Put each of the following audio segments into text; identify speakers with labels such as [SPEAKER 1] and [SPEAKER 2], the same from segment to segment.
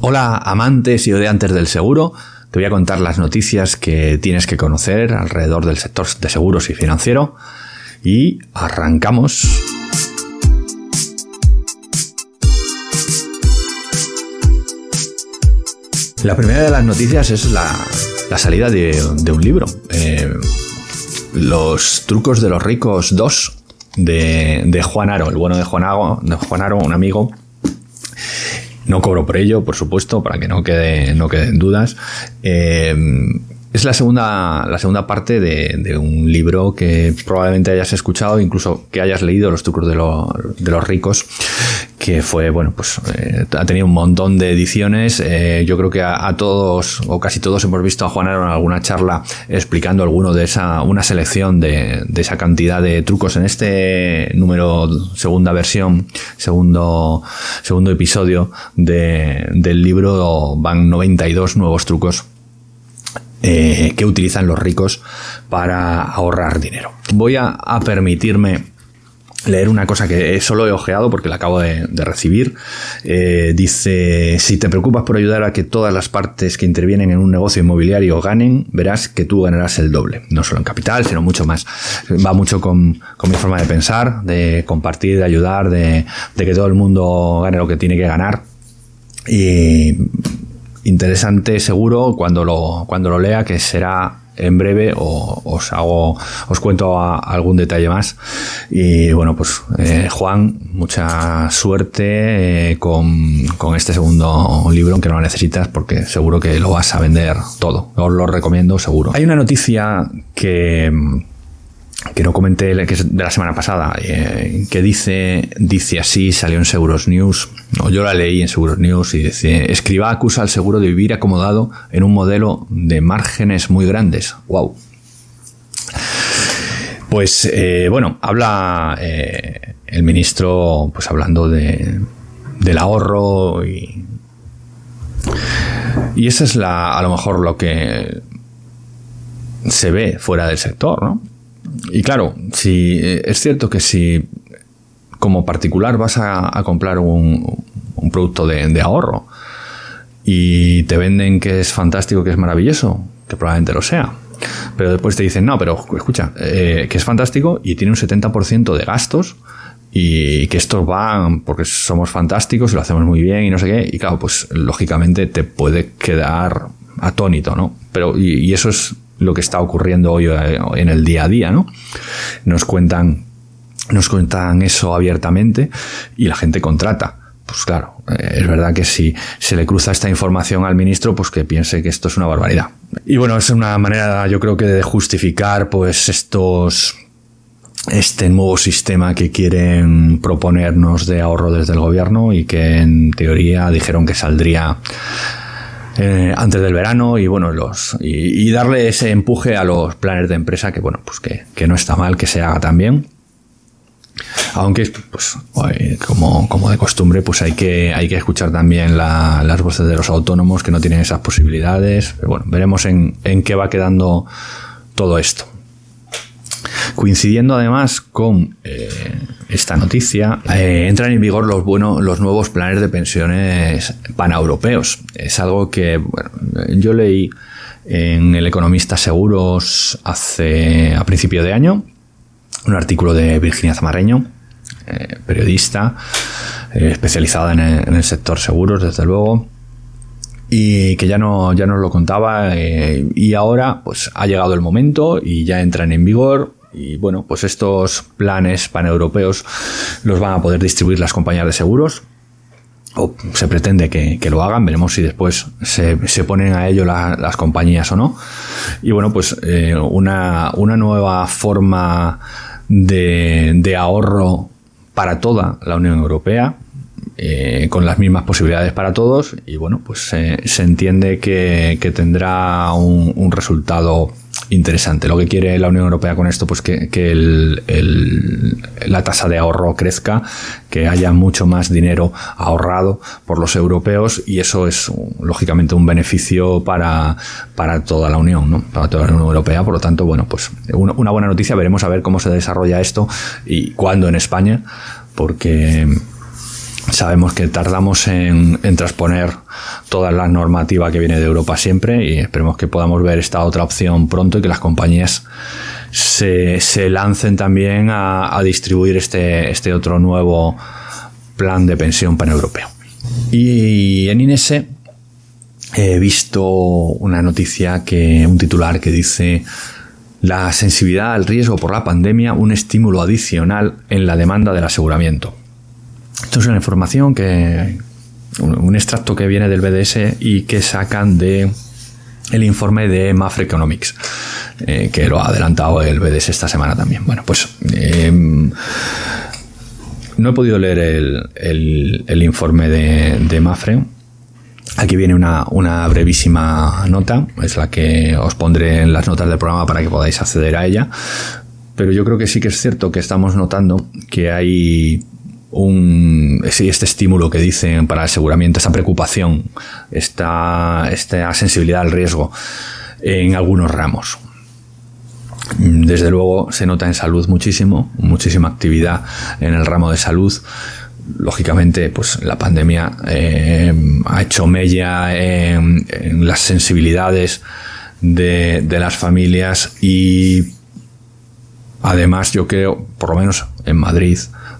[SPEAKER 1] Hola amantes y odiantes del seguro, te voy a contar las noticias que tienes que conocer alrededor del sector de seguros y financiero y arrancamos. La primera de las noticias es la, salida de, un libro. Eh, los trucos de los ricos 2 de, Juan Aro, el bueno de Juan, Aro, de Juan Aro, un amigo. No cobro por ello, por supuesto, para que no, quede, no queden dudas. Eh, es la segunda, la segunda parte de, un libro que probablemente hayas escuchado, incluso que hayas leído, Los trucos de, de los ricos, que fue, bueno, pues eh, ha tenido un montón de ediciones. Eh, yo creo que a, todos, o casi todos, hemos visto a Juan en alguna charla explicando alguno de esa, una selección de, de, esa cantidad de trucos. En este número, segunda versión, segundo, segundo episodio de, del libro, van 92 nuevos trucos eh, que utilizan los ricos para ahorrar dinero. Voy a, permitirme leer una cosa que solo he ojeado porque la acabo de, recibir. Eh, dice, si te preocupas por ayudar a que todas las partes que intervienen en un negocio inmobiliario ganen, verás que tú ganarás el doble. No solo en capital, sino mucho más. Va mucho con, mi forma de pensar, de compartir, de ayudar, de, de que todo el mundo gane lo que tiene que ganar. Y interesante seguro cuando lo, cuando lo lea, que será en breve o os hago os cuento algún detalle más. Y bueno pues eh, Juan mucha suerte eh, con, con, este segundo libro aunque no lo necesitas porque seguro que lo vas a vender todo. Os lo recomiendo seguro. Hay una noticia que que no comenté, que es de la semana pasada, eh, que dice, dice así, salió en Seguros News, o yo la leí en Seguros News y dice, escriba acusa al seguro de vivir acomodado en un modelo de márgenes muy grandes. ¡Wow! Pues eh, bueno, habla eh, el ministro, pues hablando de, del ahorro y, y esa es la, a lo mejor lo que se ve fuera del sector, ¿no? Y claro, si eh, es cierto que si como particular vas a, comprar un, producto de, ahorro y te venden que es fantástico, que es maravilloso, que probablemente lo sea, pero después te dicen, no, pero escucha, eh, que es fantástico y tiene un 70% de gastos y que estos van porque somos fantásticos y lo hacemos muy bien y no sé qué, y claro, pues lógicamente te puede quedar atónito, ¿no? Pero, y eso es lo que está ocurriendo hoy eh, en el día a día, ¿no? Nos cuentan, nos cuentan eso abiertamente y la gente contrata. Pues claro, eh, es verdad que si se le cruza esta información al ministro, pues que piense que esto es una barbaridad. Y bueno, es una manera, yo creo que de justificar, pues estos, este nuevo sistema que quieren proponernos de ahorro desde el gobierno y que en teoría dijeron que saldría eh, antes del verano y bueno, los y, darle ese empuje a los planes de empresa que bueno, pues que, no está mal que se haga también. Aunque, pues, como, como, de costumbre, pues hay que, hay que escuchar también las voces de los autónomos que no tienen esas posibilidades. Pero bueno, veremos en, en qué va quedando todo esto. Coincidiendo además con eh, esta noticia, eh, entran en vigor los, bueno, los nuevos planes de pensiones paneuropeos. Es algo que yo leí en El Economista Seguros hace a principio de año, un artículo de Virginia Zamarreño, eh, periodista especializada en el, sector seguros, desde luego y que ya no ya nos lo contaba y ahora pues ha llegado el momento y ya entran en vigor y bueno, pues estos planes paneuropeos los van a poder distribuir las compañías de seguros. O se pretende que, lo hagan, veremos si después se, ponen a ello las compañías o no. Y bueno, pues eh, una, nueva forma de, ahorro para toda la Unión Europea, eh, con las mismas posibilidades para todos y bueno, pues se entiende que, tendrá un, un, resultado interesante. Lo que quiere la Unión Europea con esto, pues que, la tasa de ahorro crezca, que haya mucho más dinero ahorrado por los europeos y eso es lógicamente un beneficio para, para toda la Unión, ¿no? para toda la Unión Europea. Por lo tanto, bueno, pues una buena noticia. Veremos a ver cómo se desarrolla esto y cuándo en España, porque Sabemos que tardamos en, transponer toda la normativa que viene de Europa siempre y esperemos que podamos ver esta otra opción pronto y que las compañías se, lancen también a, distribuir este, este otro nuevo plan de pensión paneuropeo. Y en INESE he visto una noticia que, un titular que dice la sensibilidad al riesgo por la pandemia, un estímulo adicional en la demanda del aseguramiento. Esto es una información que. un, extracto que viene del BDS y que sacan de el informe de Mafre Economics, eh, que lo ha adelantado el BDS esta semana también. Bueno, pues em, no he podido leer el, informe de, Mafre. Aquí viene una, una, brevísima nota, es la que os pondré en las notas del programa para que podáis acceder a ella. Pero yo creo que sí que es cierto que estamos notando que hay un, este estímulo que dicen para el aseguramiento, esta preocupación, esta, esta sensibilidad al riesgo en algunos ramos. Desde luego se nota en salud muchísimo, muchísima actividad en el ramo de salud. Lógicamente, pues la pandemia eh, ha hecho mella en, las sensibilidades de, de las familias y además yo creo, por lo menos en Madrid,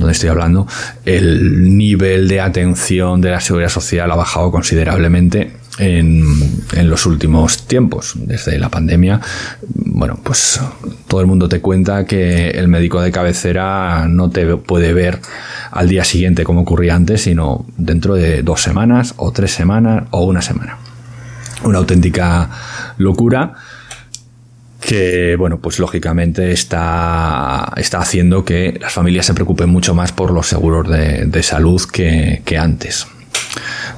[SPEAKER 1] donde estoy hablando, el nivel de atención de la seguridad social ha bajado considerablemente en, los últimos tiempos, desde la pandemia. Bueno, pues todo el mundo te cuenta que el médico de cabecera no te puede ver al día siguiente como ocurría antes, sino dentro de dos semanas o tres semanas o una semana. Una auténtica locura que, bueno, pues lógicamente está, está haciendo que las familias se preocupen mucho más por los seguros de, salud que, antes.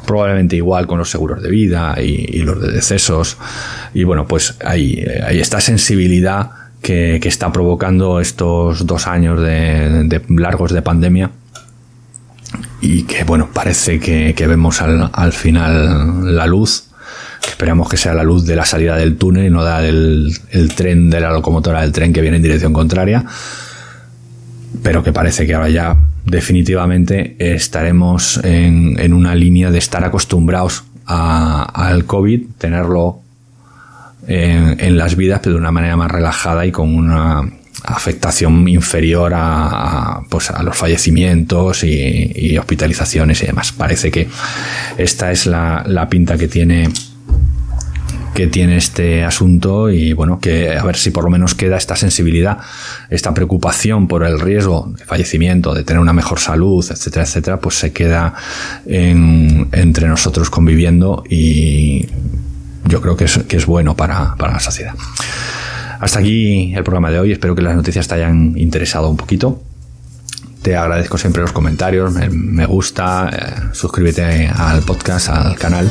[SPEAKER 1] Probablemente igual con los seguros de vida y, los de decesos. Y bueno, pues hay, hay esta sensibilidad que, está provocando estos dos años de, largos de pandemia y que bueno, parece que, vemos al, al, final la luz Esperamos que sea la luz de la salida del túnel y no da el, tren de la locomotora del tren que viene en dirección contraria. Pero que parece que ahora ya definitivamente estaremos en, una línea de estar acostumbrados al COVID, tenerlo en, las vidas, pero de una manera más relajada y con una afectación inferior a, pues a los fallecimientos y, hospitalizaciones y demás. Parece que esta es la pinta que tiene que tiene este asunto y bueno, que a ver si por lo menos queda esta sensibilidad, esta preocupación por el riesgo de fallecimiento, de tener una mejor salud, etcétera, etcétera, pues se queda entre nosotros conviviendo y yo creo que es, que es bueno para, para la sociedad. Hasta aquí el programa de hoy, espero que las noticias te hayan interesado un poquito. Te agradezco siempre los comentarios, me gusta, eh, suscríbete al podcast, al canal